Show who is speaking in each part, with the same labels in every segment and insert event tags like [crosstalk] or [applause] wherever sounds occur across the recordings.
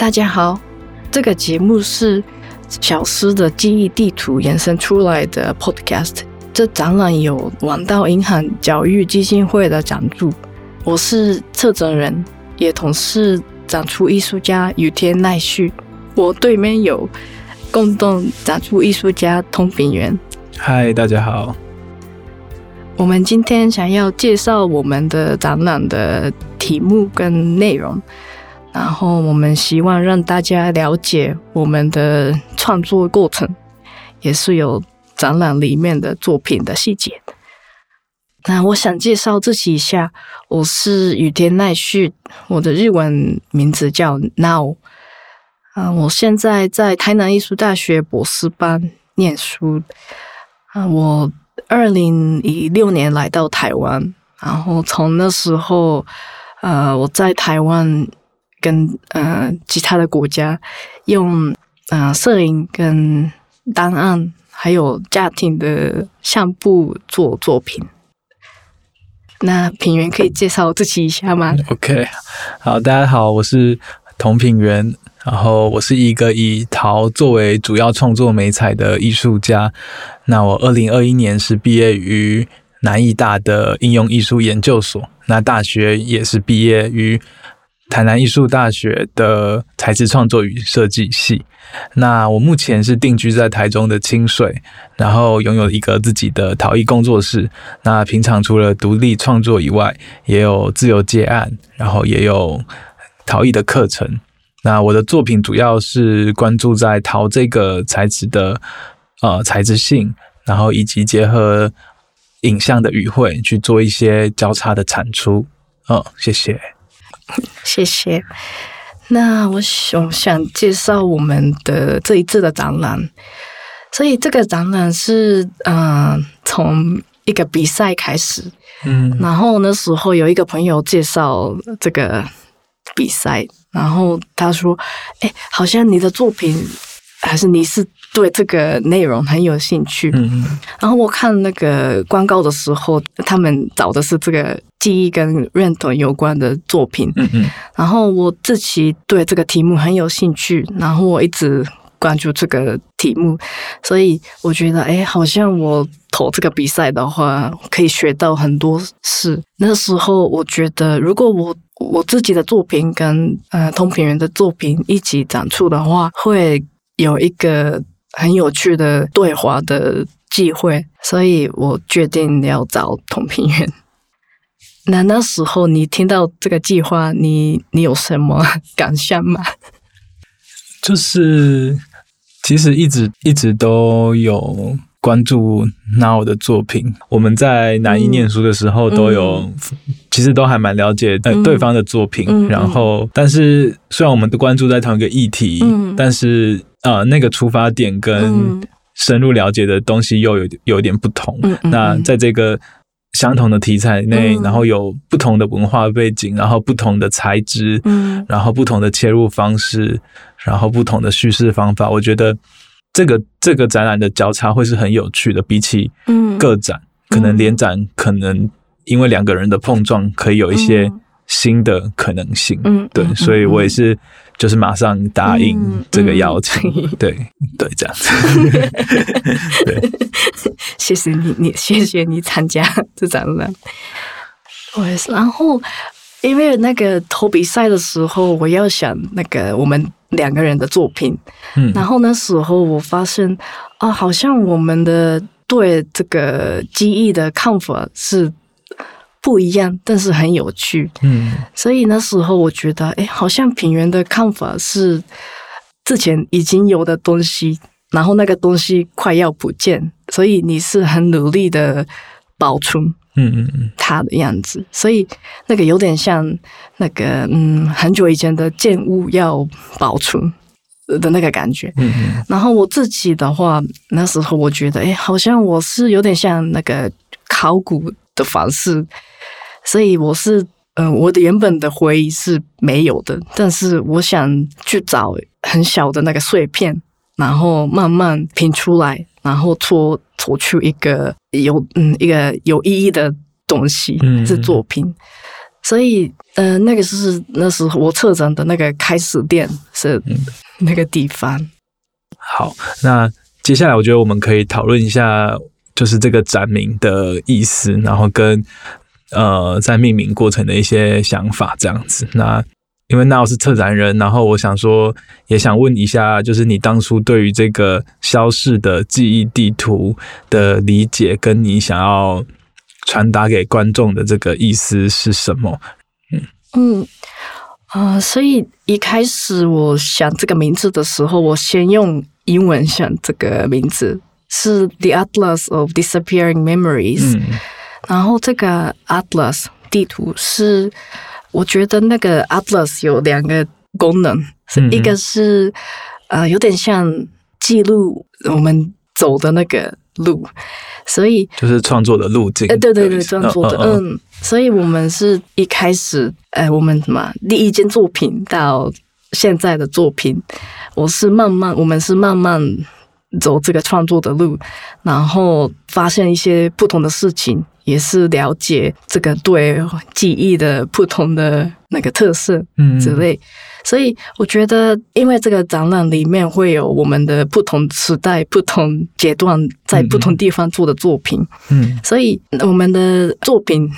Speaker 1: 大家好，这个节目是小诗的记忆地图延伸出来的 Podcast。这展览有王道银行教育基金会的赞助，我是策展人，也同是展出艺术家雨天奈绪。我对面有共同展出艺术家通平源。
Speaker 2: 嗨，大家好。
Speaker 1: 我们今天想要介绍我们的展览的题目跟内容，然后我们希望让大家了解我们的创作过程，也是有展览里面的作品的细节。那我想介绍自己一下，我是雨田奈绪，我的日文名字叫 Nao。啊，我现在在台南艺术大学博士班念书。啊，我。二零一六年来到台湾，然后从那时候，呃，我在台湾跟呃其他的国家用呃摄影跟档案，还有家庭的相簿做作品。那品源可以介绍自己一下吗
Speaker 2: ？OK，好，大家好，我是童品源。然后我是一个以陶作为主要创作媒材的艺术家。那我二零二一年是毕业于南艺大的应用艺术研究所，那大学也是毕业于台南艺术大学的材质创作与设计系。那我目前是定居在台中的清水，然后拥有一个自己的陶艺工作室。那平常除了独立创作以外，也有自由接案，然后也有陶艺的课程。那我的作品主要是关注在陶这个材质的呃材质性，然后以及结合影像的语汇去做一些交叉的产出。哦，谢谢，[laughs]
Speaker 1: 谢谢。那我想想介绍我们的这一次的展览，所以这个展览是嗯、呃、从一个比赛开始，嗯，然后那时候有一个朋友介绍这个比赛。然后他说：“哎，好像你的作品，还是你是对这个内容很有兴趣。”嗯嗯。然后我看那个广告的时候，他们找的是这个记忆跟认同有关的作品。嗯嗯。然后我自己对这个题目很有兴趣，然后我一直关注这个题目，所以我觉得，哎，好像我投这个比赛的话，可以学到很多事。那时候我觉得，如果我我自己的作品跟呃同品人的作品一起展出的话，会有一个很有趣的对话的机会，所以我决定要找童品源。那那时候你听到这个计划，你你有什么感想吗？
Speaker 2: 就是其实一直一直都有。关注 Nao 的作品，我们在南艺念书的时候都有，嗯、其实都还蛮了解对方的作品。嗯、然后，但是虽然我们都关注在同一个议题，嗯、但是呃，那个出发点跟深入了解的东西又有有点不同。嗯、那在这个相同的题材内，嗯、然后有不同的文化背景，然后不同的材质，嗯、然后不同的切入方式，然后不同的叙事方法，我觉得。这个这个展览的交叉会是很有趣的，比起个展，嗯、可能联展可能因为两个人的碰撞，可以有一些新的可能性。嗯，对，嗯、所以我也是就是马上答应这个邀请。嗯嗯、对对，这样子。[laughs] 对，
Speaker 1: 谢谢你，你谢谢你参加这展览。我也是，然后因为那个投比赛的时候，我要想那个我们。两个人的作品，嗯，然后那时候我发现啊，好像我们的对这个记忆的看法是不一样，但是很有趣，嗯，所以那时候我觉得，哎，好像品源的看法是之前已经有的东西，然后那个东西快要不见，所以你是很努力的保存。嗯嗯嗯，他的样子，所以那个有点像那个嗯，很久以前的建物要保存的那个感觉。嗯嗯。然后我自己的话，那时候我觉得，哎，好像我是有点像那个考古的方式，所以我是嗯、呃，我的原本的回忆是没有的，但是我想去找很小的那个碎片，然后慢慢拼出来，然后搓。做出一个有嗯一个有意义的东西，是作品。所以呃，那个是那时候我策展的那个开始点是那个地方。嗯、
Speaker 2: 好，那接下来我觉得我们可以讨论一下，就是这个展名的意思，然后跟呃在命名过程的一些想法这样子。那因为那我是策展人，然后我想说，也想问一下，就是你当初对于这个消逝的记忆地图的理解，跟你想要传达给观众的这个意思是什么？
Speaker 1: 嗯嗯啊、呃，所以一开始我想这个名字的时候，我先用英文想这个名字是 The Atlas of Disappearing Memories，、嗯、然后这个 Atlas 地图是。我觉得那个 Atlas 有两个功能，嗯、一个是呃有点像记录我们走的那个路，所以
Speaker 2: 就是创作的路径。
Speaker 1: 呃，对对对，创作的，哦哦哦嗯，所以我们是一开始，呃，我们什么第一件作品到现在的作品，我是慢慢，我们是慢慢走这个创作的路，然后发现一些不同的事情。也是了解这个对记忆的不同的那个特色，嗯，之类。所以我觉得，因为这个展览里面会有我们的不同时代、不同阶段在不同地方做的作品，嗯，所以我们的作品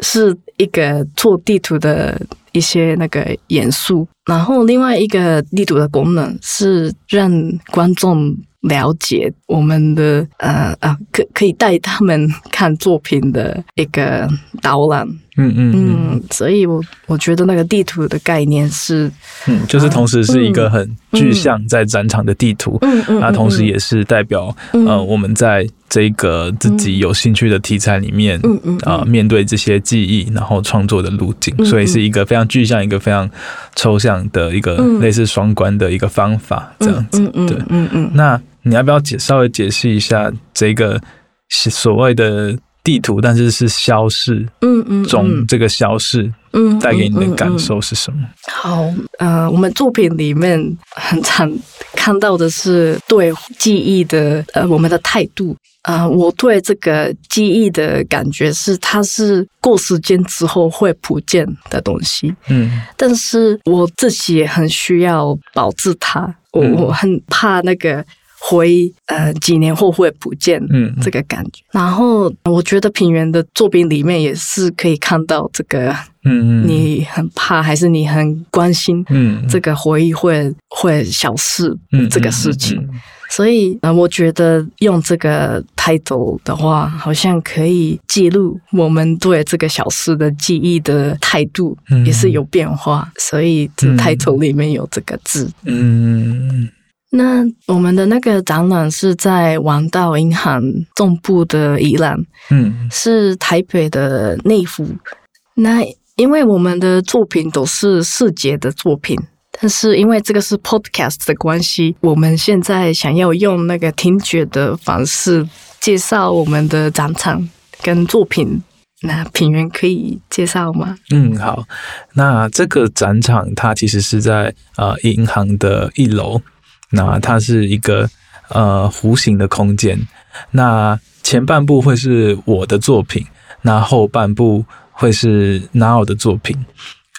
Speaker 1: 是一个做地图的一些那个元素，然后另外一个地图的功能是让观众。了解我们的呃啊，可可以带他们看作品的一个导览，嗯嗯嗯，所以我我觉得那个地图的概念是，
Speaker 2: 嗯，就是同时是一个很具象在展场的地图，嗯嗯，那同时也是代表呃我们在这个自己有兴趣的题材里面，嗯嗯啊面对这些记忆，然后创作的路径，所以是一个非常具象、一个非常抽象的一个类似双关的一个方法，这样子，对，嗯嗯，那。你要不要解稍微解释一下这个所谓的地图，但是是消逝，嗯嗯，中这个消逝，嗯，带给你的感受是什么？
Speaker 1: 好，呃，我们作品里面很常看到的是对记忆的呃我们的态度啊，呃，我对这个记忆的感觉是它是过时间之后会不见的东西，嗯，但是我自己也很需要保持它，我我很怕那个。回呃几年后会不见，嗯，这个感觉。然后我觉得平原的作品里面也是可以看到这个，嗯，你很怕还是你很关心，嗯，这个回忆会会消失，嗯，这个事情。所以呃，我觉得用这个 title 的话，好像可以记录我们对这个小事的记忆的态度也是有变化。所以这 title 里面有这个字，嗯。那我们的那个展览是在王道银行总部的宜兰，嗯，是台北的内湖。那因为我们的作品都是视觉的作品，但是因为这个是 podcast 的关系，我们现在想要用那个听觉的方式介绍我们的展场跟作品。那品源可以介绍吗？
Speaker 2: 嗯，好。那这个展场它其实是在呃银行的一楼。那它是一个呃弧形的空间，那前半部会是我的作品，那后半部会是 Now 的作品。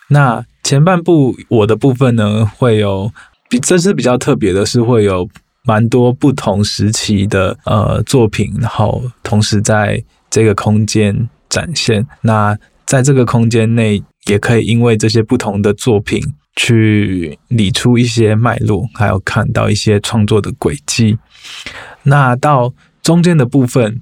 Speaker 2: 那前半部我的部分呢，会有比这是比较特别的，是会有蛮多不同时期的呃作品，然后同时在这个空间展现。那在这个空间内，也可以因为这些不同的作品。去理出一些脉络，还有看到一些创作的轨迹。那到中间的部分，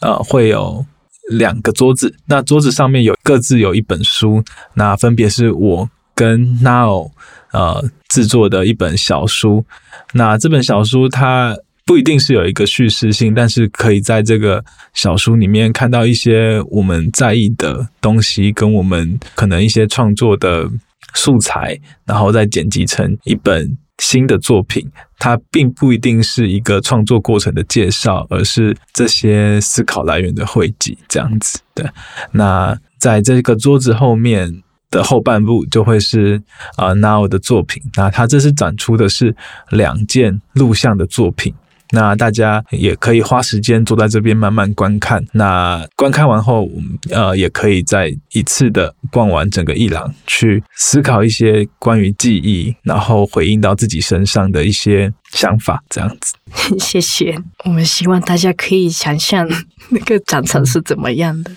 Speaker 2: 呃，会有两个桌子，那桌子上面有各自有一本书，那分别是我跟 Now 呃制作的一本小书。那这本小书它不一定是有一个叙事性，但是可以在这个小书里面看到一些我们在意的东西，跟我们可能一些创作的。素材，然后再剪辑成一本新的作品。它并不一定是一个创作过程的介绍，而是这些思考来源的汇集，这样子。的，那在这个桌子后面的后半部就会是啊、呃、Now 的作品。那它这次展出的是两件录像的作品。那大家也可以花时间坐在这边慢慢观看。那观看完后，我们呃也可以再一次的逛完整个伊朗，去思考一些关于记忆，然后回应到自己身上的一些想法，这样子。
Speaker 1: 谢谢。我们希望大家可以想象那个长成是怎么样的。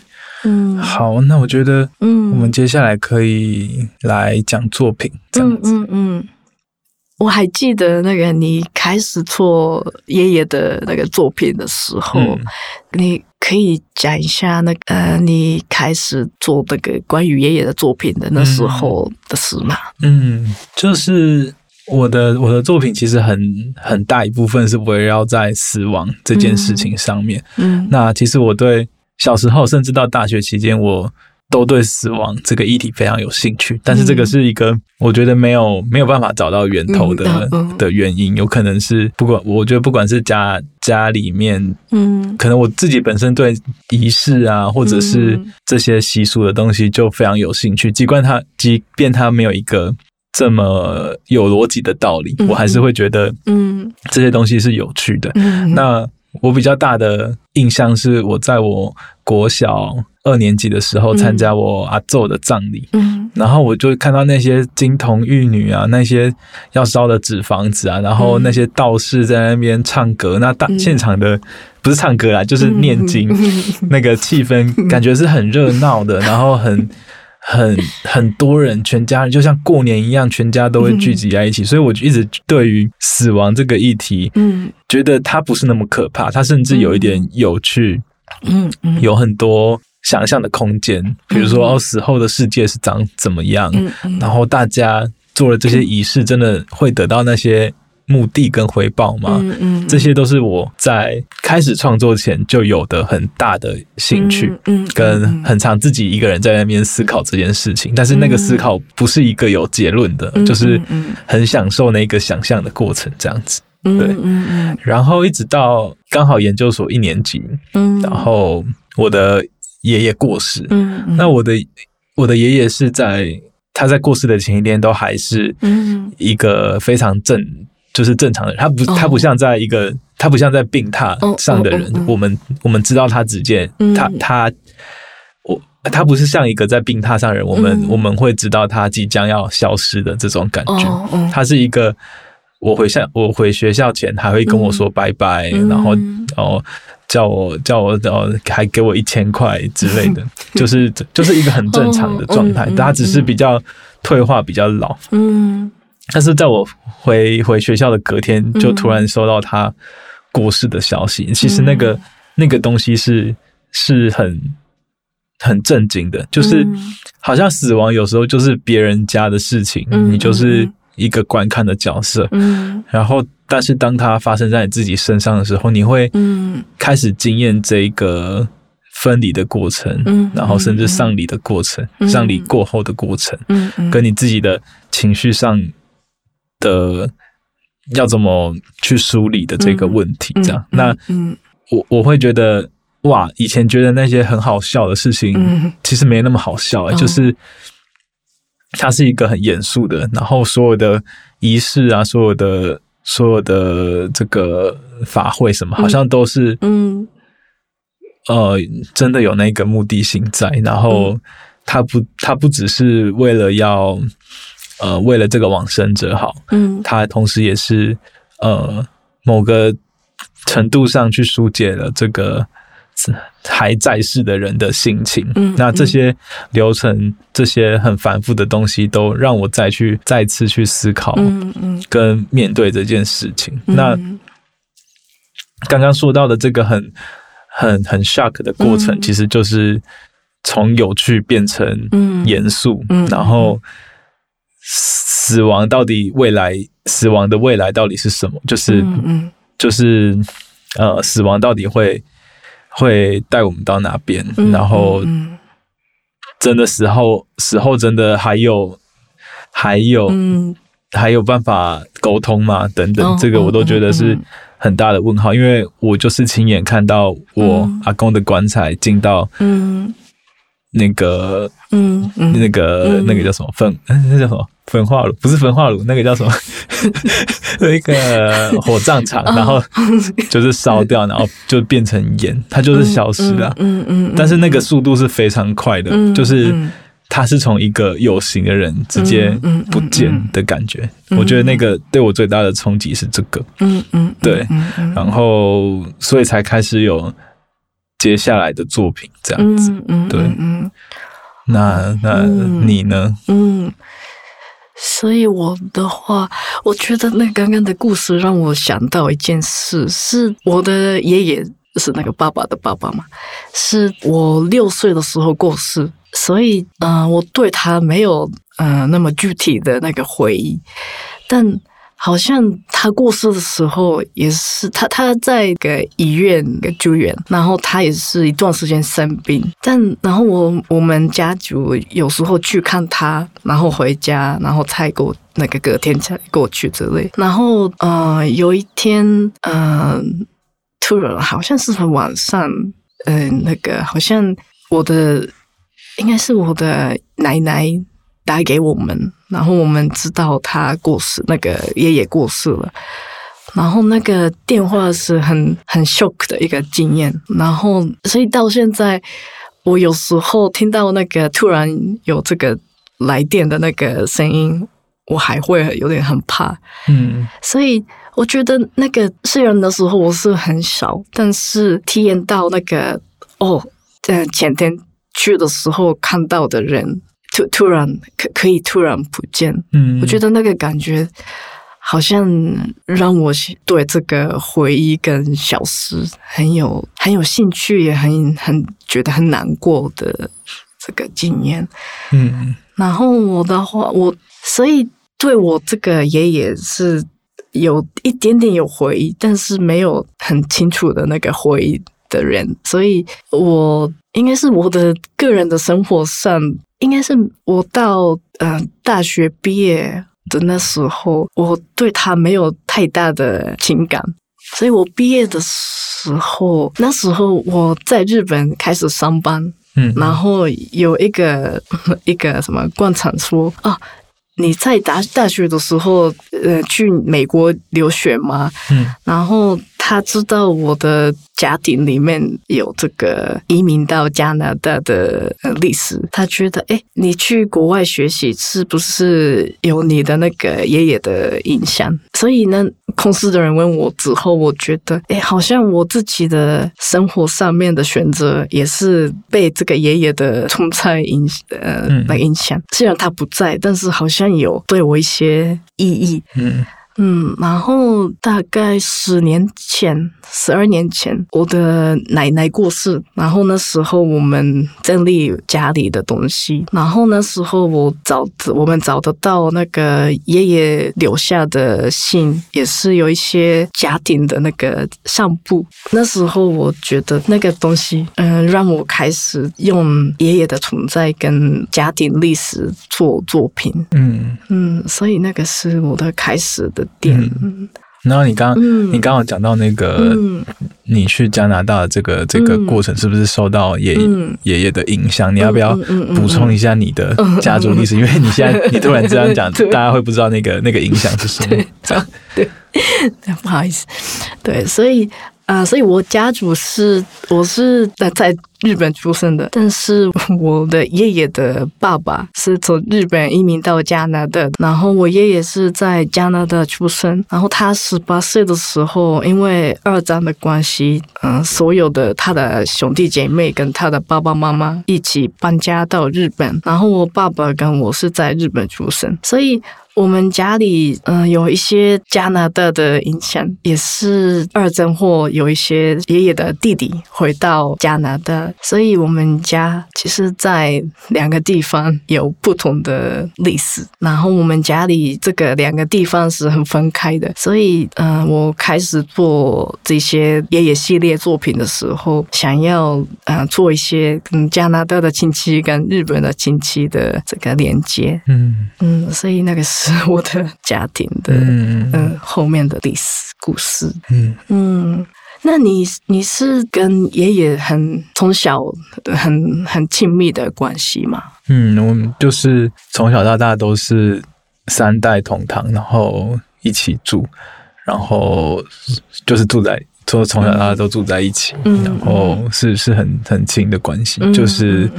Speaker 2: 嗯，好，那我觉得，嗯，我们接下来可以来讲作品，这样子。嗯嗯。嗯
Speaker 1: 我还记得那个你开始做爷爷的那个作品的时候，嗯、你可以讲一下那个呃，你开始做那个关于爷爷的作品的那时候的事吗？
Speaker 2: 嗯，就是我的我的作品其实很很大一部分是围绕在死亡这件事情上面。嗯，那其实我对小时候甚至到大学期间我。都对死亡这个议题非常有兴趣，但是这个是一个我觉得没有没有办法找到源头的的原因，有可能是不管我觉得不管是家家里面，嗯，可能我自己本身对仪式啊，或者是这些习俗的东西就非常有兴趣，尽管它即便它没有一个这么有逻辑的道理，我还是会觉得，嗯，这些东西是有趣的。那我比较大的印象是我在我国小二年级的时候参加我阿祖的葬礼，嗯，然后我就看到那些金童玉女啊，那些要烧的纸房子啊，然后那些道士在那边唱歌，那大现场的不是唱歌啦，就是念经，那个气氛感觉是很热闹的，然后很。很 [laughs] 很多人，全家人就像过年一样，全家都会聚集在一起。嗯、所以我就一直对于死亡这个议题，嗯，觉得它不是那么可怕，它甚至有一点有趣，嗯嗯，有很多想象的空间。比如说，哦，死后的世界是长怎么样？嗯嗯，然后大家做了这些仪式，真的会得到那些。目的跟回报吗？嗯嗯，这些都是我在开始创作前就有的很大的兴趣，嗯，跟很常自己一个人在那边思考这件事情。但是那个思考不是一个有结论的，就是很享受那个想象的过程，这样子。对，嗯嗯。然后一直到刚好研究所一年级，嗯，然后我的爷爷过世，嗯，那我的我的爷爷是在他在过世的前一天都还是嗯一个非常正。就是正常的人，他不，他不像在一个，他不像在病榻上的人。我们我们知道他只见他他我他不是像一个在病榻上的人，我们我们会知道他即将要消失的这种感觉。他是一个，我回校我回学校前还会跟我说拜拜，然后哦叫我叫我哦还给我一千块之类的，[laughs] 就是就是一个很正常的状态。他只是比较退化，比较老。嗯。但是在我回回学校的隔天，就突然收到他过世的消息。嗯、其实那个那个东西是是很很震惊的，就是好像死亡有时候就是别人家的事情，嗯、你就是一个观看的角色。嗯，然后但是当它发生在你自己身上的时候，你会开始经验这个分离的过程，嗯，然后甚至丧礼的过程，丧礼过后的过程，嗯，跟你自己的情绪上。的要怎么去梳理的这个问题，这样，那我我会觉得哇，以前觉得那些很好笑的事情，其实没那么好笑，欸，就是它是一个很严肃的，然后所有的仪式啊，所有的所有的这个法会什么，好像都是嗯。呃，真的有那个目的性在，然后它不，它不只是为了要。呃，为了这个往生者好，嗯，他同时也是呃某个程度上去疏解了这个还在世的人的心情。嗯，那这些流程，这些很繁复的东西，都让我再去再次去思考，嗯嗯，跟面对这件事情。嗯，那刚刚说到的这个很很很 shock 的过程，其实就是从有趣变成严肃，嗯，然后。死亡到底未来，死亡的未来到底是什么？就是，嗯嗯就是，呃，死亡到底会会带我们到哪边？嗯、然后，真的死后，死后真的还有还有、嗯、还有办法沟通吗？等等，这个我都觉得是很大的问号，因为我就是亲眼看到我阿公的棺材进到，嗯。那个，嗯，那个，那个叫什么粪？[laughs] 那叫什么焚化炉不是焚化炉，[laughs] 那个叫什么？[laughs] 那个火葬场，然后就是烧掉，然后就变成烟，它就是消失了。嗯嗯。但是那个速度是非常快的，就是它是从一个有形的人直接不见的感觉。我觉得那个对我最大的冲击是这个。嗯嗯。对，然后所以才开始有接下来的作品这样子。嗯对。嗯。那那你呢？嗯。
Speaker 1: 所以我的话，我觉得那刚刚的故事让我想到一件事，是我的爷爷是那个爸爸的爸爸嘛，是我六岁的时候过世，所以嗯、呃，我对他没有嗯、呃、那么具体的那个回忆，但。好像他过世的时候也是他他在个医院个住院，然后他也是一段时间生病，但然后我我们家族有时候去看他，然后回家，然后才过那个隔天才过去之类。然后呃有一天嗯、突然好像是晚上，嗯、那个好像我的应该是我的奶奶。打给我们，然后我们知道他过世，那个爷爷过世了。然后那个电话是很很 shock 的一个经验。然后，所以到现在，我有时候听到那个突然有这个来电的那个声音，我还会有点很怕。嗯，所以我觉得那个虽然的时候我是很小，但是体验到那个哦，在前天去的时候看到的人。突突然可可以突然不见，嗯，我觉得那个感觉好像让我对这个回忆跟消失很有很有兴趣，也很很觉得很难过的这个经验，嗯。然后我的话，我所以对我这个爷爷是有一点点有回忆，但是没有很清楚的那个回忆的人，所以我应该是我的个人的生活上。应该是我到嗯、呃、大学毕业的那时候，我对他没有太大的情感，所以我毕业的时候，那时候我在日本开始上班，嗯，然后有一个 [laughs] 一个什么观察说啊，你在大大学的时候呃去美国留学吗？嗯，然后他知道我的。家庭里面有这个移民到加拿大的历史，他觉得，哎，你去国外学习是不是有你的那个爷爷的影响？所以呢，公司的人问我之后，我觉得，哎，好像我自己的生活上面的选择也是被这个爷爷的存在影呃来影响。虽然他不在，但是好像有对我一些意义。嗯。嗯，然后大概十年前、十二年前，我的奶奶过世，然后那时候我们整理家里的东西，然后那时候我找我们找得到那个爷爷留下的信，也是有一些家庭的那个相簿。那时候我觉得那个东西，嗯、呃，让我开始用爷爷的存在跟家庭历史做作品。嗯嗯，所以那个是我的开始的。嗯，
Speaker 2: 然后你刚你刚刚讲到那个、嗯、你去加拿大的这个这个过程，是不是受到爷爷、嗯、爷爷的影响？你要不要补充一下你的家族历史？[laughs] 因为你现在你突然这样讲，大家会不知道那个那个影响是什
Speaker 1: 么。对，[laughs] 不好意思，对，所以。啊，所以我家族是我是在在日本出生的，但是我的爷爷的爸爸是从日本移民到加拿大，然后我爷爷是在加拿大出生，然后他十八岁的时候，因为二战的关系，嗯，所有的他的兄弟姐妹跟他的爸爸妈妈一起搬家到日本，然后我爸爸跟我是在日本出生，所以。我们家里嗯有一些加拿大的影响，也是二战后有一些爷爷的弟弟回到加拿大，所以我们家其实，在两个地方有不同的历史。然后我们家里这个两个地方是很分开的，所以嗯，我开始做这些爷爷系列作品的时候，想要嗯做一些跟加拿大的亲戚跟日本的亲戚的这个连接，嗯嗯，所以那个是。[laughs] 是我的家庭的嗯，嗯后面的历史故事。嗯。嗯，那你你是跟爷爷很从小很很亲密的关系吗？
Speaker 2: 嗯，我们就是从小到大都是三代同堂，然后一起住，然后就是住在，从从小到大都住在一起，嗯、然后是是很很亲的关系，嗯、就是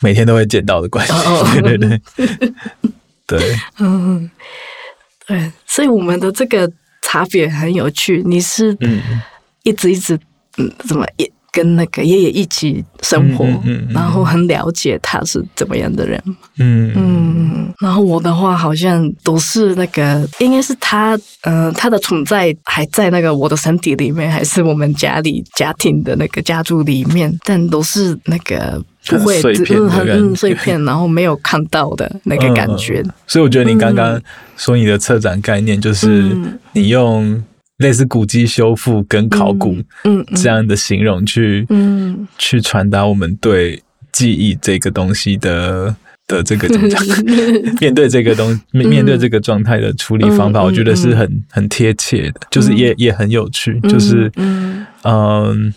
Speaker 2: 每天都会见到的关系，[laughs] 嗯、对对对，[laughs] 对，[laughs]
Speaker 1: 嗯，对，所以我们的这个差别很有趣，你是一直一直嗯怎么也。跟那个爷爷一起生活，嗯嗯嗯、然后很了解他是怎么样的人，嗯。嗯，然后我的话好像都是那个，应该是他，嗯、呃，他的存在还在那个我的身体里面，还是我们家里家庭的那个家族里面，但都是那个不会
Speaker 2: 碎片很、
Speaker 1: 嗯、碎片，然后没有看到的那个感觉。
Speaker 2: 嗯、所以我觉得你刚刚说你的策展概念就是你用。类似古迹修复跟考古，嗯，这样的形容去，嗯，去传达我们对记忆这个东西的的这个怎么讲？[laughs] 面对这个东面面对这个状态的处理方法，我觉得是很很贴切的，就是也也很有趣，就是嗯。嗯，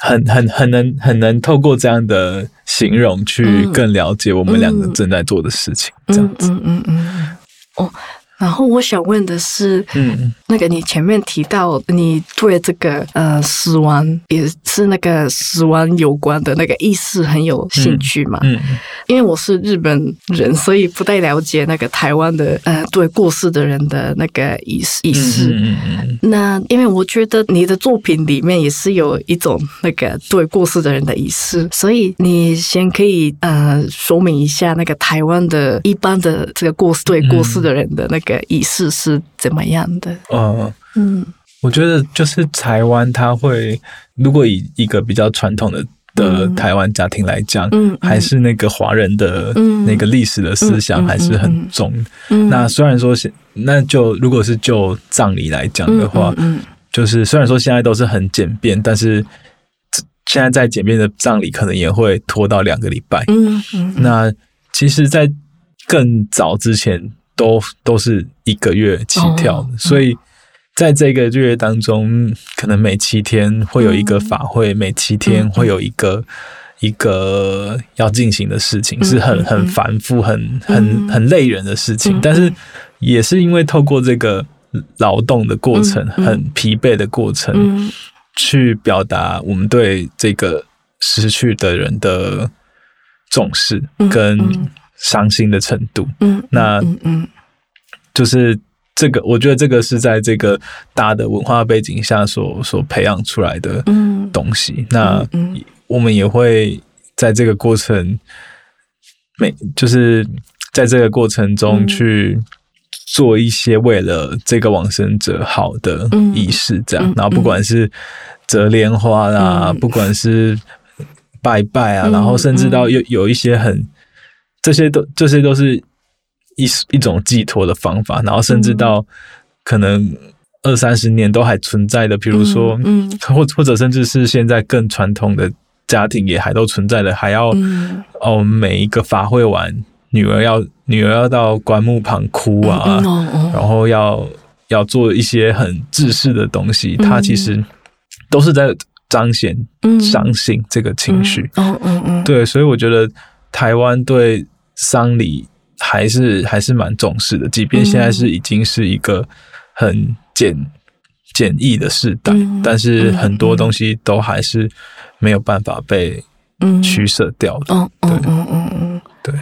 Speaker 2: 很很很能很能透过这样的形容去更了解我们两个正在做的事情，这样子，嗯嗯嗯，
Speaker 1: 哦。然后我想问的是，嗯，那个你前面提到你对这个呃死亡也是那个死亡有关的那个意识很有兴趣嘛？嗯，嗯，因为我是日本人，所以不太了解那个台湾的呃对过世的人的那个仪式仪式。嗯嗯嗯。那因为我觉得你的作品里面也是有一种那个对过世的人的仪式，所以你先可以呃说明一下那个台湾的一般的这个过世对过世的人的那个。个仪式是怎么样的？
Speaker 2: 嗯嗯，我觉得就是台湾，它会如果以一个比较传统的的台湾家庭来讲，嗯，还是那个华人的那个历史的思想还是很重。那虽然说是，那就如果是就葬礼来讲的话，嗯，就是虽然说现在都是很简便，但是现在在简便的葬礼可能也会拖到两个礼拜。嗯嗯，那其实，在更早之前。都都是一个月起跳的，所以在这个月当中，可能每七天会有一个法会，每七天会有一个一个要进行的事情，是很很繁复、很很很累人的事情。但是也是因为透过这个劳动的过程，很疲惫的过程，去表达我们对这个失去的人的重视跟。伤心的程度，嗯，那嗯嗯，就是这个，我觉得这个是在这个大的文化背景下所所培养出来的东西。那我们也会在这个过程，每就是在这个过程中去做一些为了这个往生者好的仪式，这样。然后不管是折莲花啊，不管是拜拜啊，然后甚至到有有一些很。这些都这些都是一一种寄托的方法，然后甚至到可能二三十年都还存在的，比如说，嗯，或或者甚至是现在更传统的家庭也还都存在的，还要哦每一个法会完，女儿要女儿要到棺木旁哭啊，然后要要做一些很制式的东西，它其实都是在彰显伤心这个情绪，嗯嗯嗯，对，所以我觉得台湾对。丧礼还是还是蛮重视的，即便现在是已经是一个很简简易的时代，嗯、但是很多东西都还是没有办法被取舍掉的。嗯嗯嗯嗯嗯，对。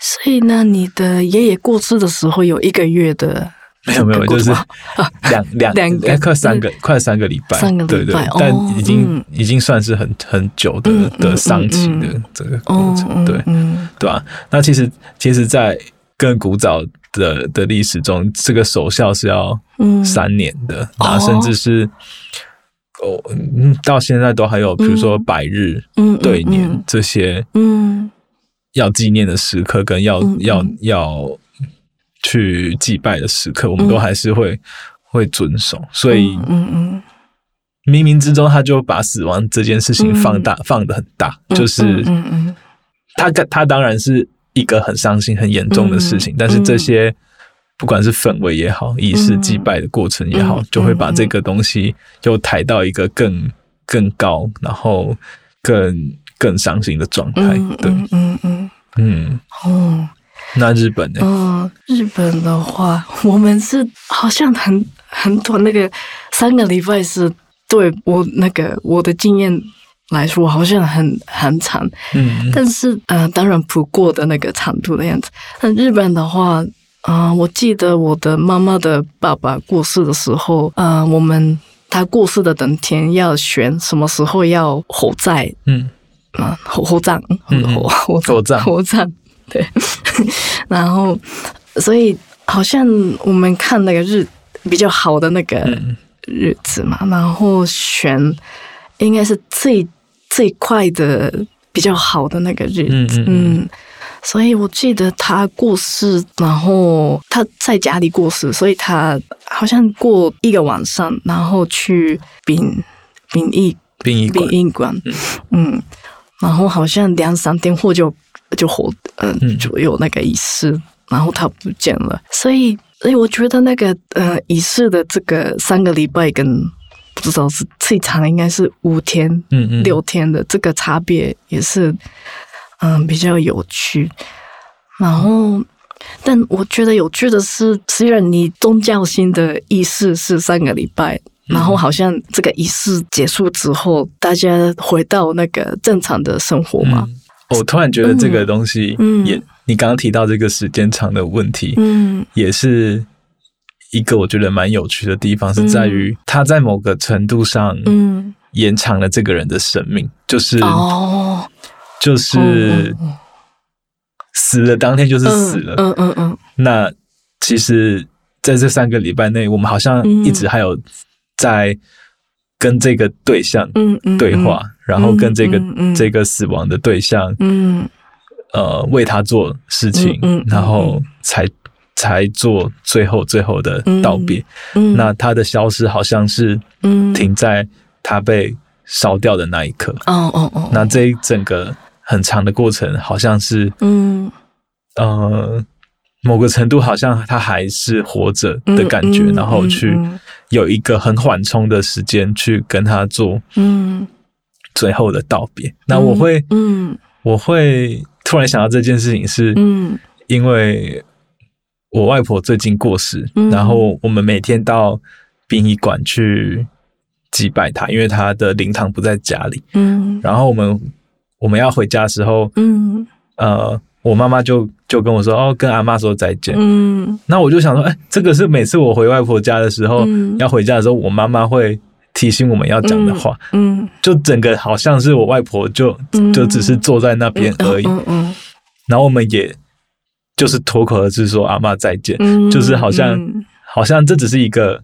Speaker 1: 所以呢，你的爷爷过世的时候有一个月的。
Speaker 2: 没 [laughs] 有没有，就是 [laughs] 两两两个快三个快三个礼拜，三个礼拜，但已经已经算是很很久的的丧期的这个过程，对对吧？那其实其实，在更古早的的历史中，这个守孝是要三年的，啊，甚至是哦，到现在都还有，比如说百日对年这些，嗯，要纪念的时刻跟要要要。去祭拜的时刻，我们都还是会、嗯、会遵守，所以，嗯嗯，冥冥之中他就把死亡这件事情放大，嗯、放的很大，就是，嗯嗯，他他当然是一个很伤心、很严重的事情，嗯、但是这些不管是氛围也好，仪式祭拜的过程也好，嗯、就会把这个东西又抬到一个更更高，然后更更伤心的状态，对，嗯嗯嗯，嗯，嗯，哦。那日本呢？
Speaker 1: 嗯，日本的话，我们是好像很很短，那个三个礼拜是对我那个我的经验来说，好像很很长。嗯，但是呃，当然不过的那个长度的样子。但日本的话，啊、呃，我记得我的妈妈的爸爸过世的时候，啊、呃，我们他过世的当天要选什么时候要火葬，嗯，啊，火火葬，火火
Speaker 2: 火葬，
Speaker 1: 火葬，对。[laughs] 然后，所以好像我们看那个日比较好的那个日子嘛，嗯、然后选应该是最最快的比较好的那个日子，嗯。嗯嗯所以我记得他过世，然后他在家里过世，所以他好像过一个晚上，然后去殡殡仪
Speaker 2: 殡仪
Speaker 1: 殡仪馆，嗯，嗯，然后好像两三天后就就火，呃、嗯，就有那个仪式，然后他不见了。所以，所以我觉得那个呃仪式的这个三个礼拜跟不知道是最长应该是五天，嗯嗯，六天的这个差别也是。嗯，比较有趣。然后，但我觉得有趣的是，虽然你宗教性的仪式是三个礼拜，嗯、然后好像这个仪式结束之后，大家回到那个正常的生活嘛。
Speaker 2: 嗯、我突然觉得这个东西也，嗯。嗯、你刚刚提到这个时间长的问题，嗯，也是一个我觉得蛮有趣的地方，是在于它在某个程度上，嗯，延长了这个人的生命，就是哦。就是死了当天就是死了，嗯嗯嗯。那其实在这三个礼拜内，我们好像一直还有在跟这个对象对话，然后跟这个这个死亡的对象，嗯，呃，为他做事情，然后才才做最后最后的道别。那他的消失好像是停在他被烧掉的那一刻。哦哦哦。那这一整个。很长的过程，好像是，嗯，呃，某个程度好像他还是活着的感觉，嗯嗯、然后去有一个很缓冲的时间去跟他做，嗯，最后的道别。嗯、那我会，嗯，我会突然想到这件事情，是，嗯，因为我外婆最近过世，嗯、然后我们每天到殡仪馆去祭拜她，因为她的灵堂不在家里，嗯，然后我们。我们要回家的时候，嗯，呃，我妈妈就就跟我说，哦，跟阿妈说再见，嗯，那我就想说，哎，这个是每次我回外婆家的时候，嗯、要回家的时候，我妈妈会提醒我们要讲的话，嗯，嗯。就整个好像是我外婆就就只是坐在那边而已，嗯，嗯嗯然后我们也就是脱口而出说阿妈再见，嗯、就是好像、嗯、好像这只是一个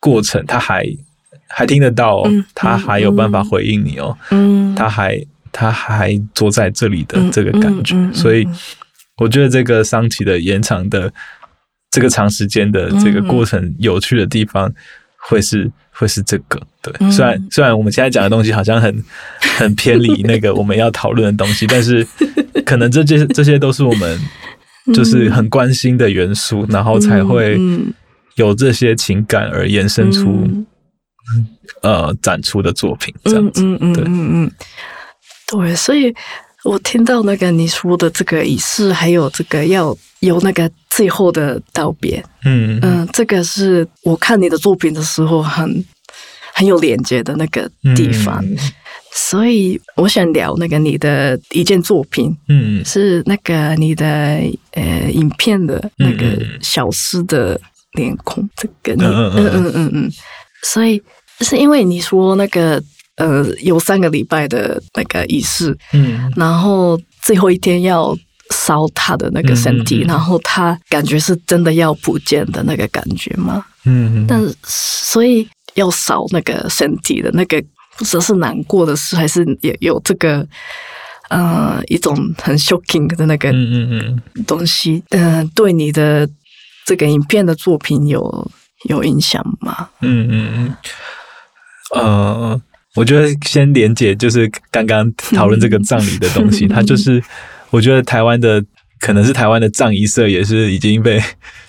Speaker 2: 过程，他还还听得到、哦，嗯、他还有办法回应你哦，嗯，他还。他还坐在这里的这个感觉，所以我觉得这个丧期的延长的这个长时间的这个过程，有趣的地方会是会是这个。对，虽然虽然我们现在讲的东西好像很很偏离那个我们要讨论的东西，但是可能这些这些都是我们就是很关心的元素，然后才会有这些情感而延伸出呃展出的作品这样子。嗯，嗯嗯嗯。
Speaker 1: 对，所以我听到那个你说的这个仪式，还有这个要有那个最后的道别，嗯。嗯，这个是我看你的作品的时候很很有连接的那个地方，嗯、所以我想聊那个你的一件作品，嗯，是那个你的呃影片的那个小诗的脸孔，这个你嗯。嗯嗯嗯嗯，所以是因为你说那个。呃，有三个礼拜的那个仪式，嗯，然后最后一天要烧他的那个身体，嗯、然后他感觉是真的要不见的那个感觉吗？嗯，但所以要烧那个身体的那个，不知道是难过的事，还是也有这个呃一种很 shocking 的那个嗯嗯嗯东西，嗯、呃，对你的这个影片的作品有有影响吗？嗯嗯嗯，
Speaker 2: 呃。我觉得先连结就是刚刚讨论这个葬礼的东西，[laughs] 它就是我觉得台湾的可能是台湾的葬仪社也是已经被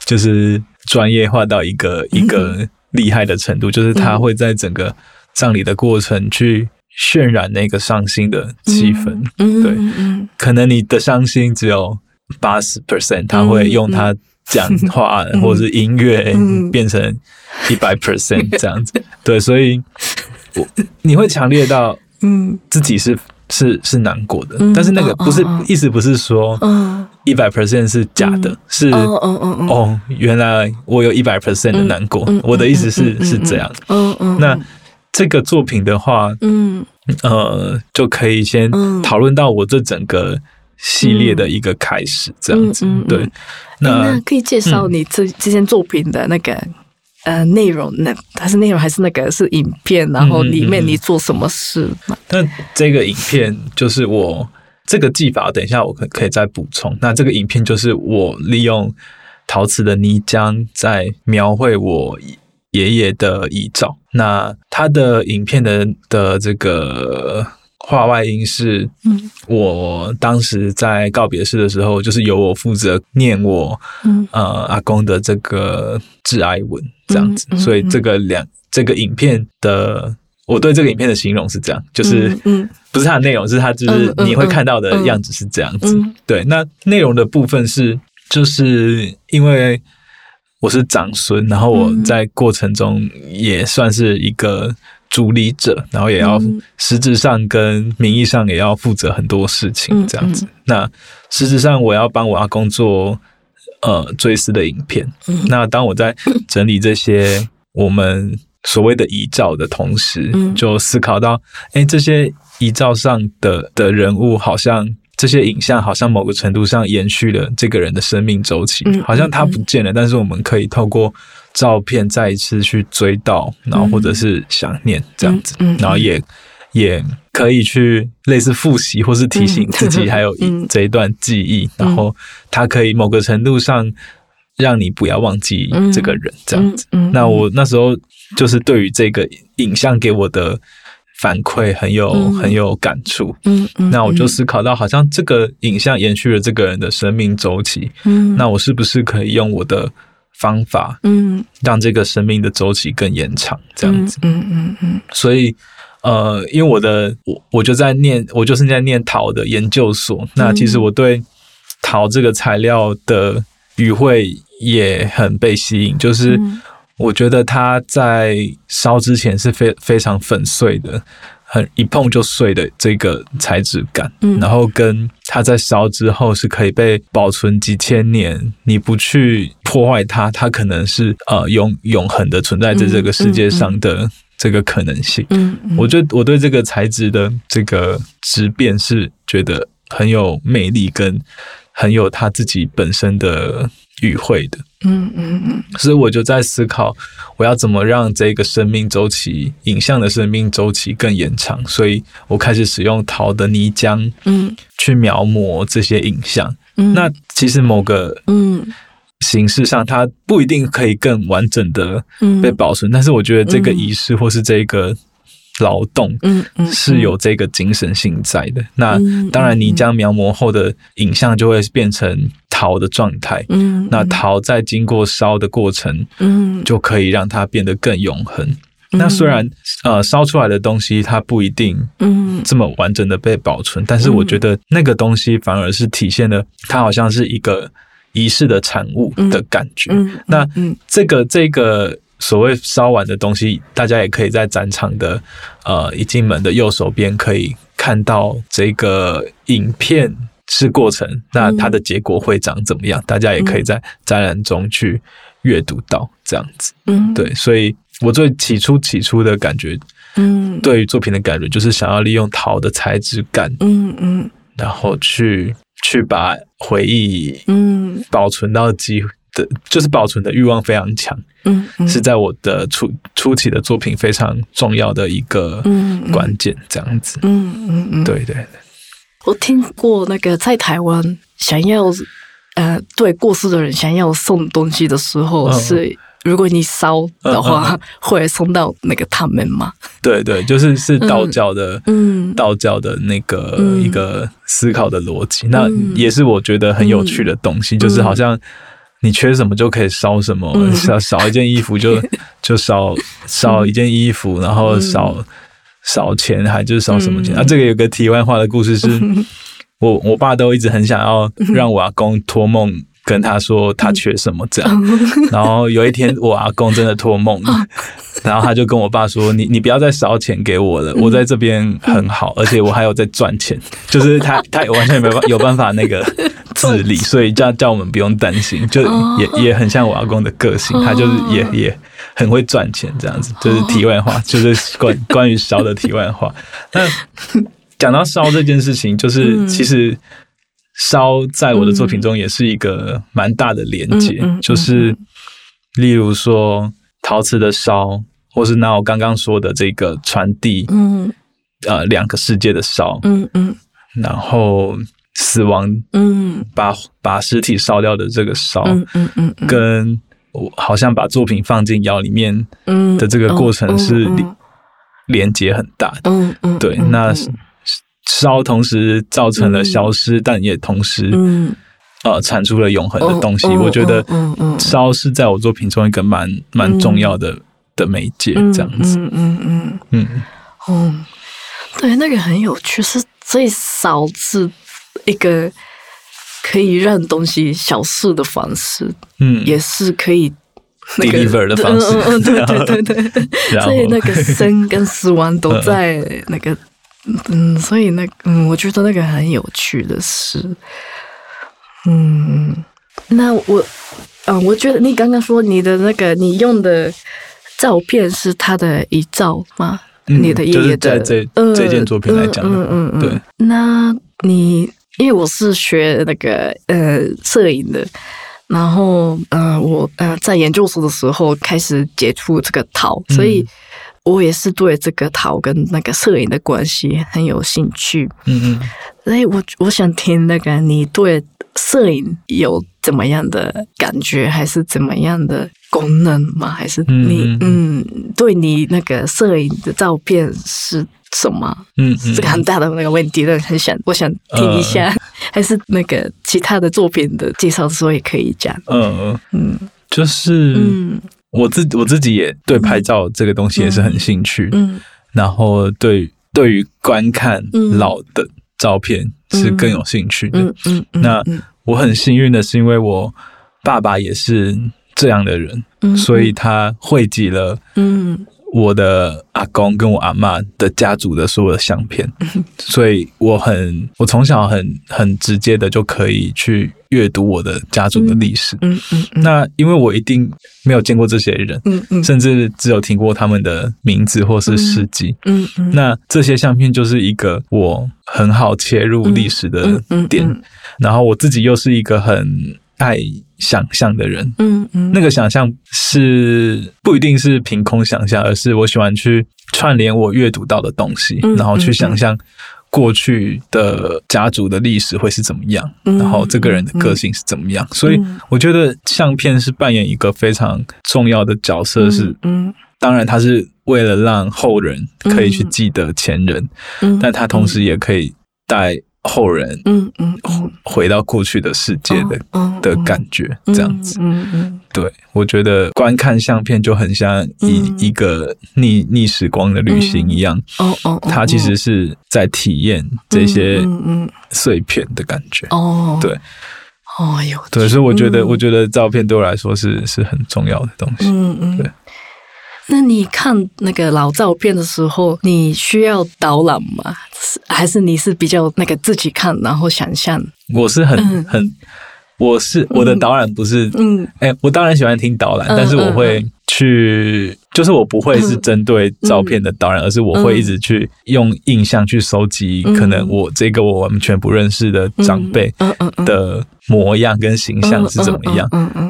Speaker 2: 就是专业化到一个一个厉害的程度，就是他会在整个葬礼的过程去渲染那个伤心的气氛。对，可能你的伤心只有八十 percent，他会用他讲话或者是音乐变成一百 percent 这样子。对，所以我 [laughs] 你会强烈到嗯。自己是是是难过的，但是那个不是意思不是说一百 percent 是假的，是哦哦原来我有一百 percent 的难过。我的意思是是这样。嗯嗯，那这个作品的话，嗯。呃就可以先讨论到我这整个。系列的一个开始，这样子，嗯嗯嗯、对。那，那
Speaker 1: 可以介绍你这、嗯、这件作品的那个呃内容，那它是内容还是那个是影片？然后里面你做什么事吗？
Speaker 2: 那、嗯嗯嗯、这个影片就是我这个技法，等一下我可可以再补充。那这个影片就是我利用陶瓷的泥浆在描绘我爷爷的遗照。那他的影片的的这个。画外音是，我当时在告别式的时候，就是由我负责念我，呃，阿公的这个致哀文这样子。所以这个两这个影片的，我对这个影片的形容是这样，就是，不是它的内容，是它就是你会看到的样子是这样子。对，那内容的部分是，就是因为我是长孙，然后我在过程中也算是一个。主理者，然后也要实质上跟名义上也要负责很多事情，这样子。嗯嗯、那实质上我要帮我阿公做呃追思的影片。嗯、那当我在整理这些我们所谓的遗照的同时，嗯、就思考到，哎，这些遗照上的的人物，好像这些影像，好像某个程度上延续了这个人的生命周期，嗯、好像他不见了，嗯、但是我们可以透过。照片再一次去追悼，然后或者是想念这样子，然后也也可以去类似复习或是提醒自己，还有这一段记忆，嗯、然后它可以某个程度上让你不要忘记这个人这样子。嗯嗯嗯、那我那时候就是对于这个影像给我的反馈很有、嗯、很有感触。嗯那我就思考到，好像这个影像延续了这个人的生命周期。嗯，那我是不是可以用我的方法，嗯，让这个生命的周期更延长，这样子，嗯嗯嗯。所以，呃，因为我的我我就在念，我就是在念陶的研究所。那其实我对陶这个材料的语汇也很被吸引，就是我觉得它在烧之前是非非常粉碎的。很一碰就碎的这个材质感，嗯，然后跟它在烧之后是可以被保存几千年，你不去破坏它，它可能是呃永永恒的存在在这个世界上的这个可能性。嗯，嗯，我觉得我对这个材质的这个质变是觉得很有魅力，跟很有他自己本身的。语汇的，嗯嗯嗯，所以我就在思考，我要怎么让这个生命周期、影像的生命周期更延长。所以我开始使用陶的泥浆，嗯，去描摹这些影像。嗯，那其实某个嗯形式上，它不一定可以更完整的被保存，但是我觉得这个仪式或是这个。劳动，嗯嗯，是有这个精神性在的。那当然，泥浆描摹后的影像就会变成陶的状态。嗯，那陶在经过烧的过程，嗯，就可以让它变得更永恒。那虽然呃，烧出来的东西它不一定嗯这么完整的被保存，但是我觉得那个东西反而是体现了它好像是一个仪式的产物的感觉。那这个这个。所谓烧完的东西，大家也可以在展场的呃一进门的右手边可以看到这个影片是过程，那它的结果会长怎么样？大家也可以在展览中去阅读到这样子。嗯，对，所以我最起初起初的感觉，嗯，对于作品的感觉就是想要利用陶的材质感，嗯嗯，然后去去把回忆嗯保存到机会。的，就是保存的欲望非常强，嗯，嗯，是在我的初初期的作品非常重要的一个关键，这样子，嗯嗯嗯，嗯对对对。
Speaker 1: 我听过那个在台湾想要呃对过世的人想要送东西的时候，嗯、是如果你烧的话，嗯、会送到那个他们吗？
Speaker 2: 对对，就是是道教的，嗯，道教的那个一个思考的逻辑，嗯、那也是我觉得很有趣的东西，嗯、就是好像。你缺什么就可以烧什么，少 [laughs] 少一件衣服就 [laughs] 就烧烧一件衣服，然后少少钱还就是少什么钱啊？这个有个题外话的故事是，[laughs] 我我爸都一直很想要让我阿公托梦。跟他说他缺什么这样，然后有一天我阿公真的托梦，然后他就跟我爸说：“你你不要再烧钱给我了，我在这边很好，而且我还有在赚钱。”就是他他完全没办法有办法那个自理，所以叫叫我们不用担心，就也也很像我阿公的个性，他就是也也很会赚钱这样子。就是题外话，就是关关于烧的题外话。那讲到烧这件事情，就是其实。烧在我的作品中也是一个蛮大的连接，就是例如说陶瓷的烧，或是那我刚刚说的这个传递，嗯，呃，两个世界的烧，嗯嗯，然后死亡，嗯，把把尸体烧掉的这个烧，嗯嗯嗯，嗯。跟我好像把作品放进窑里面，嗯的这个过程是连接很大的，嗯嗯，对，那。烧同时造成了消失，嗯、但也同时，嗯、呃，产出了永恒的东西。哦、我觉得，烧是在我作品中一个蛮蛮、嗯、重要的的媒介，这样子。嗯嗯嗯。嗯，嗯
Speaker 1: 哦，对，那个很有趣，是最少是一个可以让东西消失的方式，嗯，也是可以、那个、
Speaker 2: deliver 的方式。嗯嗯，
Speaker 1: 对对对对，[laughs] 所以那个生跟死亡都在那个。嗯，所以那嗯，我觉得那个很有趣的是，嗯，那我，嗯，我觉得你刚刚说你的那个你用的照片是他的遗照吗？嗯、你的爷爷的
Speaker 2: 在这、呃、这件作品来讲，嗯嗯嗯，对。
Speaker 1: 那你因为我是学那个呃摄影的，然后呃我呃在研究所的时候开始接触这个陶，所以。嗯我也是对这个陶跟那个摄影的关系很有兴趣。嗯嗯，所以我我想听那个你对摄影有怎么样的感觉，还是怎么样的功能吗？还是你嗯，对你那个摄影的照片是什么？嗯，这个很大的那个问题，但很想我想听一下，[laughs] 还是那个其他的作品的介绍的时候也可以讲。
Speaker 2: 嗯嗯，就是嗯。我自我自己也对拍照这个东西也是很兴趣，嗯，嗯，然后对对于观看老的照片是更有兴趣的，嗯嗯，嗯，嗯，那我很幸运的是，因为我爸爸也是这样的人，嗯，所以他汇集了，嗯。我的阿公跟我阿嬷的家族的所有的相片，所以我很，我从小很很直接的就可以去阅读我的家族的历史。嗯嗯，那因为我一定没有见过这些人，嗯嗯，甚至只有听过他们的名字或是事迹。嗯嗯，那这些相片就是一个我很好切入历史的点，然后我自己又是一个很。爱想象的人，嗯嗯，那个想象是不一定是凭空想象，而是我喜欢去串联我阅读到的东西，然后去想象过去的家族的历史会是怎么样，然后这个人的个性是怎么样。所以我觉得相片是扮演一个非常重要的角色，是，嗯，当然它是为了让后人可以去记得前人，嗯，但它同时也可以带。后人，嗯嗯，回到过去的世界的的感觉，这样子，嗯嗯，对，我觉得观看相片就很像一一个逆逆时光的旅行一样，哦哦，它其实是在体验这些碎片的感觉，哦，对，哦哟，对，所以我觉得，我觉得照片对我来说是是很重要的东西，嗯嗯，对。
Speaker 1: 那你看那个老照片的时候，你需要导览吗？还是你是比较那个自己看然后想象？
Speaker 2: 我是很很，我是我的导览不是，嗯，哎，我当然喜欢听导览，但是我会去，就是我不会是针对照片的导览，而是我会一直去用印象去收集，可能我这个我完全不认识的长辈的模样跟形象是怎么样，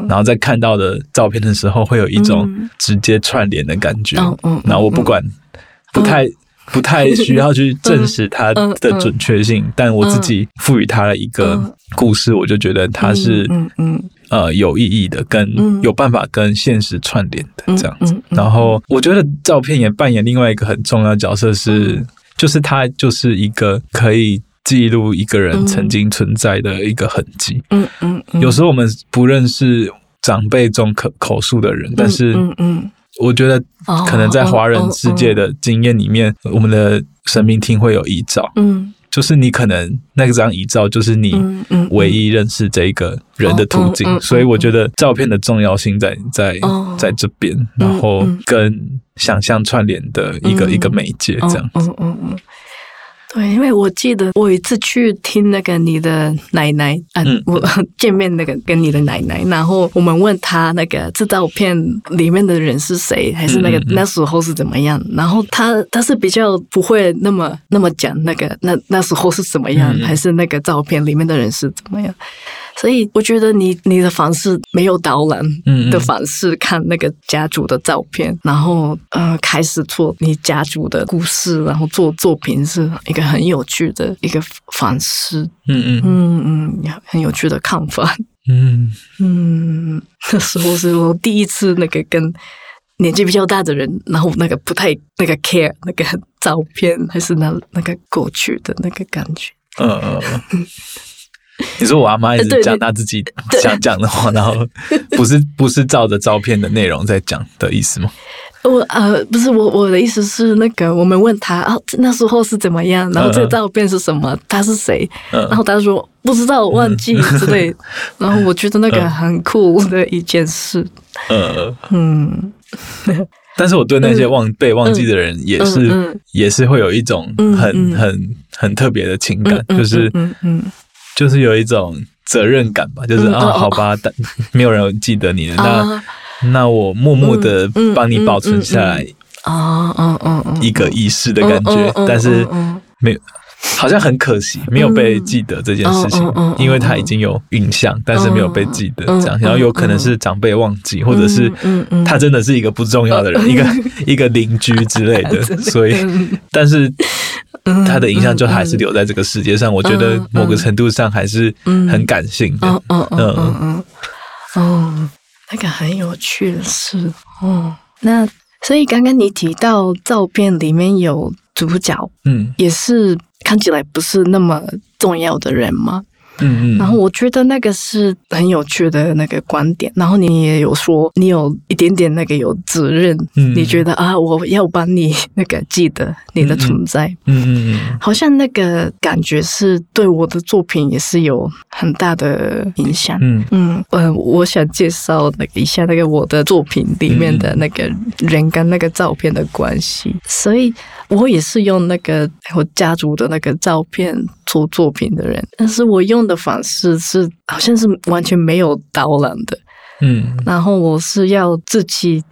Speaker 2: 然后在看到的照片的时候，会有一种直接串联的感觉，嗯嗯，然后我不管不太。不太需要去证实它的准确性，但我自己赋予它了一个故事，我就觉得它是呃有意义的，跟有办法跟现实串联的这样子。然后我觉得照片也扮演另外一个很重要的角色，是就是它就是一个可以记录一个人曾经存在的一个痕迹。嗯嗯，有时候我们不认识长辈中口口述的人，但是嗯嗯。我觉得可能在华人世界的经验里面，我们的神明厅会有遗照，嗯，就是你可能那张遗照就是你唯一认识这一个人的途径，所以我觉得照片的重要性在在在这边，然后跟想象串联的一个一个媒介这样子。
Speaker 1: 对，因为我记得我有一次去听那个你的奶奶，啊、嗯，我 [laughs] 见面那个跟你的奶奶，然后我们问他那个这照片里面的人是谁，还是那个那时候是怎么样？然后他他是比较不会那么那么讲那个那那时候是怎么样，还是那个照片里面的人是怎么样？所以我觉得你你的方式没有导览的方式看那个家族的照片，嗯嗯然后呃开始做你家族的故事，然后做作品是一个很有趣的一个方式。嗯嗯嗯嗯，很有趣的看法。嗯嗯，那时候是我第一次那个跟年纪比较大的人，然后那个不太那个 care 那个照片，还是那那个过去的那个感觉。嗯嗯。
Speaker 2: 你说我阿妈一直讲她自己想讲的话，然后不是 [laughs] 不是照着照片的内容在讲的意思吗？
Speaker 1: 我呃不是我我的意思是那个我们问他啊那时候是怎么样，然后这个照片是什么，他是谁？然后他说不知道，忘记之类。[laughs] 然后我觉得那个很酷的一件事。嗯嗯。
Speaker 2: 但是我对那些忘被忘记的人也是也是会有一种很很很特别的情感，就是嗯嗯。就是有一种责任感吧，就是、嗯、啊，好吧，但没有人记得你了，那那我默默的帮你保存下来啊，嗯嗯嗯，一个仪式的感觉，但是没有，好像很可惜，没有被记得这件事情，因为他已经有印象，但是没有被记得这样，然后有可能是长辈忘记，或者是他真的是一个不重要的人，[laughs] 一个一个邻居之类的，[laughs] 所以，但是。他的影响就还是留在这个世界上，我觉得某个程度上还是很感性的。嗯嗯嗯嗯
Speaker 1: 嗯，那个很有趣的事哦。那所以刚刚你提到照片里面有主角，嗯，也是看起来不是那么重要的人吗？嗯嗯，然后我觉得那个是很有趣的那个观点。然后你也有说，你有一点点那个有责任，嗯，你觉得啊，我要帮你那个记得你的存在，嗯嗯嗯，好像那个感觉是对我的作品也是有很大的影响。嗯。嗯，呃，我想介绍那个一下那个我的作品里面的那个人跟那个照片的关系，所以我也是用那个我家族的那个照片做作品的人，但是我用的。的方式是好像是完全没有导览的，嗯，然后我是要自己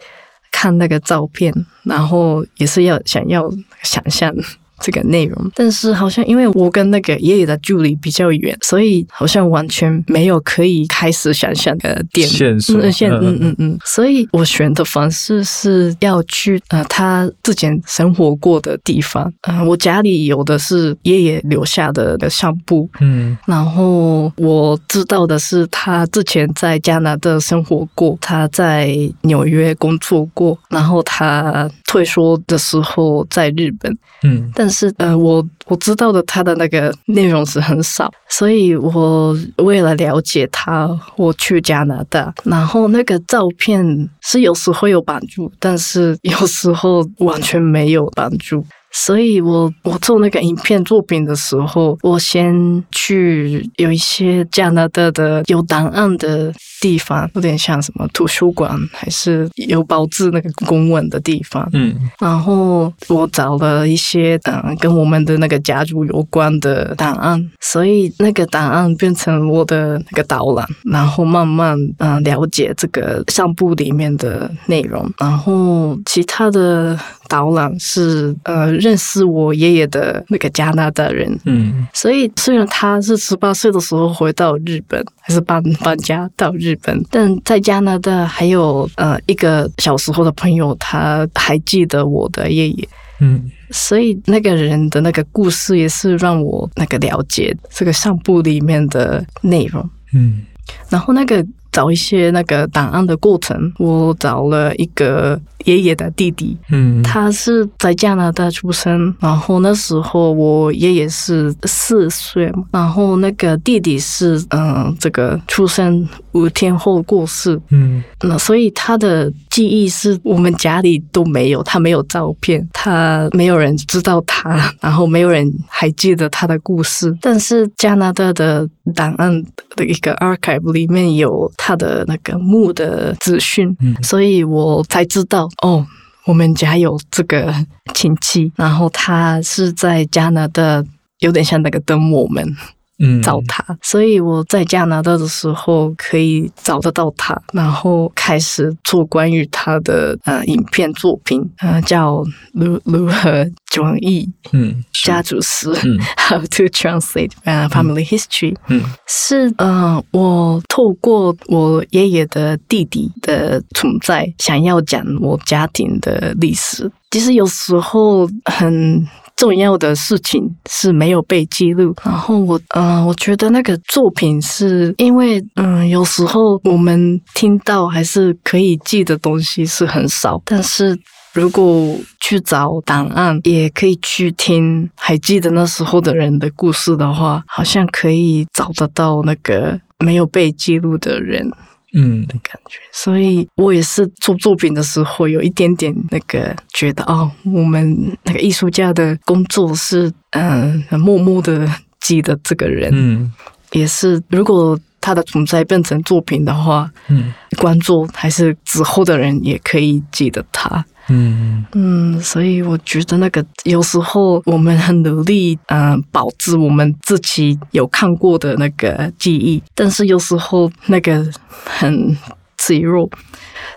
Speaker 1: 看那个照片，然后也是要想要想象。这个内容，但是好像因为我跟那个爷爷的距离比较远，所以好像完全没有可以开始想象的点线索。嗯嗯嗯嗯，所以我选的方式是要去呃他之前生活过的地方。嗯、呃，我家里有的是爷爷留下的的相簿，嗯，然后我知道的是他之前在加拿大生活过，他在纽约工作过，然后他退缩的时候在日本，嗯，但。但是，呃，我我知道的他的那个内容是很少，所以我为了了解他，我去加拿大，然后那个照片是有时候有帮助，但是有时候完全没有帮助。所以我我做那个影片作品的时候，我先去有一些加拿大的有档案的地方，有点像什么图书馆，还是有保质那个公文的地方。嗯，然后我找了一些嗯跟我们的那个家族有关的档案，所以那个档案变成我的那个导览，然后慢慢嗯了解这个相簿里面的内容，然后其他的导览是呃。认识我爷爷的那个加拿大人，嗯，所以虽然他是十八岁的时候回到日本，还是搬搬家到日本，但在加拿大还有呃一个小时候的朋友，他还记得我的爷爷，嗯，所以那个人的那个故事也是让我那个了解这个相簿里面的内容，嗯，然后那个。找一些那个档案的过程，我找了一个爷爷的弟弟，
Speaker 2: 嗯，
Speaker 1: 他是在加拿大出生，然后那时候我爷爷是四岁嘛，然后那个弟弟是嗯，这个出生五天后过世，
Speaker 2: 嗯，
Speaker 1: 那所以他的记忆是我们家里都没有，他没有照片，他没有人知道他，然后没有人还记得他的故事，但是加拿大的档案的一个 archive 里面有他的那个墓的资讯，嗯，所以我才知道哦，我们家有这个亲戚，然后他是在加拿大，有点像那个等我们。嗯，找他，所以我在加拿大的时候可以找得到他，然后开始做关于他的呃影片作品，呃叫如如何转译，嗯，家族史，嗯，[laughs] How to translate 呃 family history，嗯，是呃我透过我爷爷的弟弟的存在，想要讲我家庭的历史，其实有时候很。重要的事情是没有被记录，然后我，嗯、呃，我觉得那个作品是因为，嗯，有时候我们听到还是可以记的东西是很少，但是如果去找档案，也可以去听还记得那时候的人的故事的话，好像可以找得到那个没有被记录的人。嗯。的感觉，所以我也是做作品的时候有一点点那个觉得哦，我们那个艺术家的工作是嗯，默默的记得这个人，嗯，也是如果他的存在变成作品的话，嗯，观众还是之后的人也可以记得他。嗯。嗯，所以我觉得那个有时候我们很努力，嗯、呃，保持我们自己有看过的那个记忆，但是有时候那个很脆弱，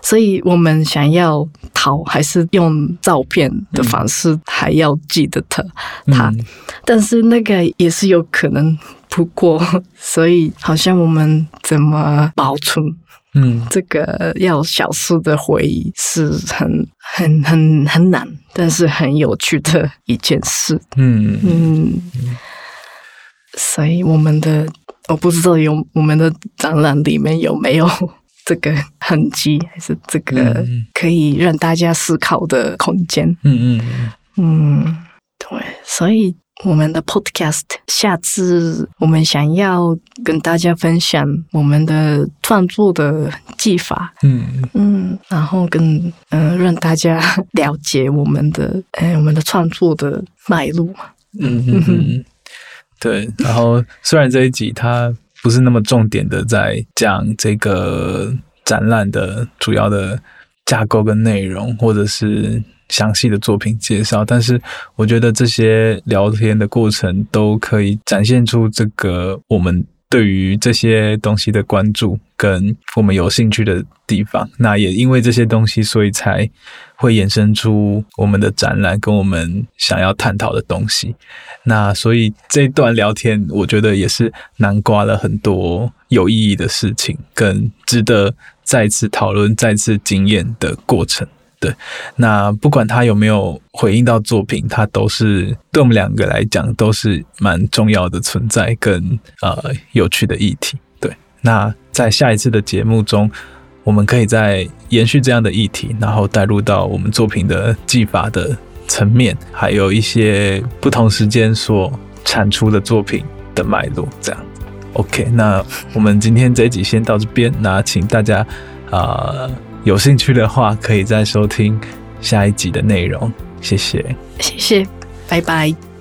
Speaker 1: 所以我们想要逃，还是用照片的方式，还要记得他，嗯、他，但是那个也是有可能不过，所以好像我们怎么保存？嗯，这个要小事的回忆是很很很很难，但是很有趣的一件事。嗯嗯，所以我们的我不知道有我们的展览里面有没有这个痕迹，还是这个可以让大家思考的空间。嗯嗯嗯，对，所以。我们的 Podcast，下次我们想要跟大家分享我们的创作的技法，嗯嗯，然后跟嗯、呃、让大家了解我们的哎 [laughs] 我们的创作的脉络，嗯嗯嗯，
Speaker 2: 对。然后虽然这一集它不是那么重点的在讲这个展览的主要的架构跟内容，或者是。详细的作品介绍，但是我觉得这些聊天的过程都可以展现出这个我们对于这些东西的关注跟我们有兴趣的地方。那也因为这些东西，所以才会衍生出我们的展览跟我们想要探讨的东西。那所以这一段聊天，我觉得也是南瓜了很多有意义的事情，跟值得再次讨论、再次经验的过程。对，那不管他有没有回应到作品，他都是对我们两个来讲都是蛮重要的存在跟呃有趣的议题。对，那在下一次的节目中，我们可以再延续这样的议题，然后带入到我们作品的技法的层面，还有一些不同时间所产出的作品的脉络。这样，OK，那我们今天这一集先到这边，那请大家啊。呃有兴趣的话，可以再收听下一集的内容。谢谢，
Speaker 1: 谢谢，拜拜。